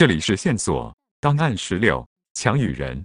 这里是线索档案十六，强与人。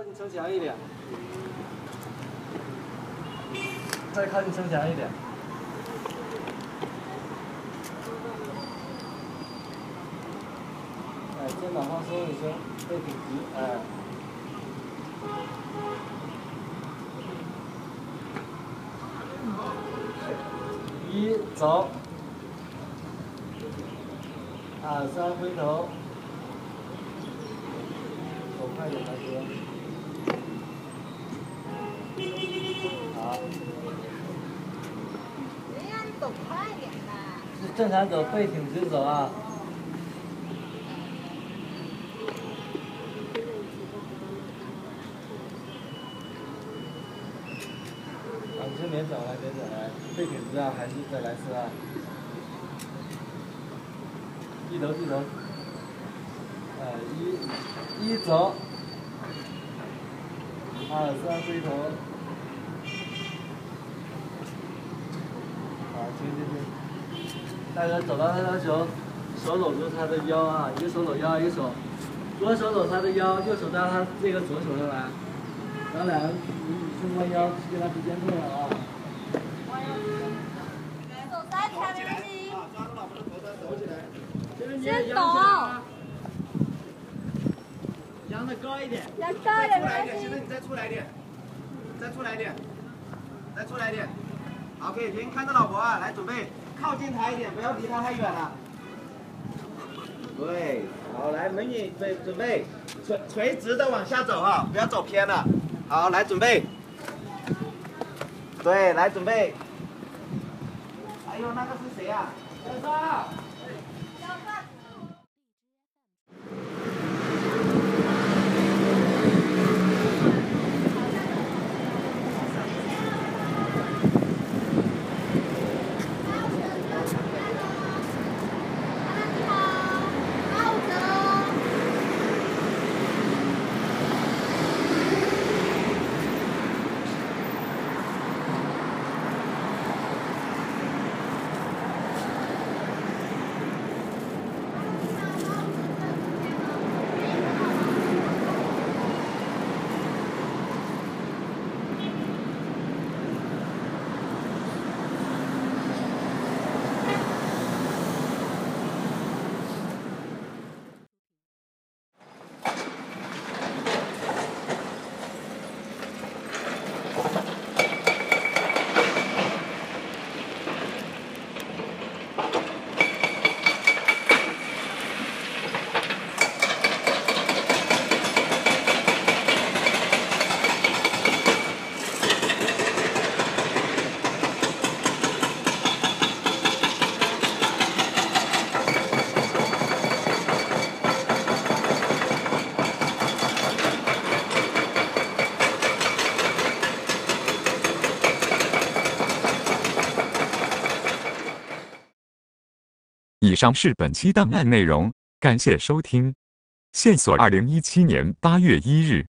靠近城墙一点，再靠近城墙一点。哎，肩膀放松一些，背挺直，哎。一走，二三回头，走快点，大哥。好，人家你走快点呐！是正常走，背挺直走啊。往这边走来，别走来，背挺直啊，还是再来次啊。低头低头，呃，一一走，二三回头。好，行行行，大哥走到他的时候，手搂住他的腰啊，一个手搂腰，一个手，左手搂他的腰，右手到他这个左手上来，咱俩弯腰，跟他之间动了啊。走三条没问题。抓住老婆的头端，抖起来。先抖。扬的高一点。要高一点没出来一点，现在你再出来一点，再出来一点，再出来一点。好，可以停，看着老婆啊，来准备靠近她一点，不要离她太远了。对，好，来美女准准备，垂垂直的往下走哈，不要走偏了。好，来准备。对，来准备。哎呦，那个是谁啊、小三。以上是本期档案内容，感谢收听。线索：二零一七年八月一日。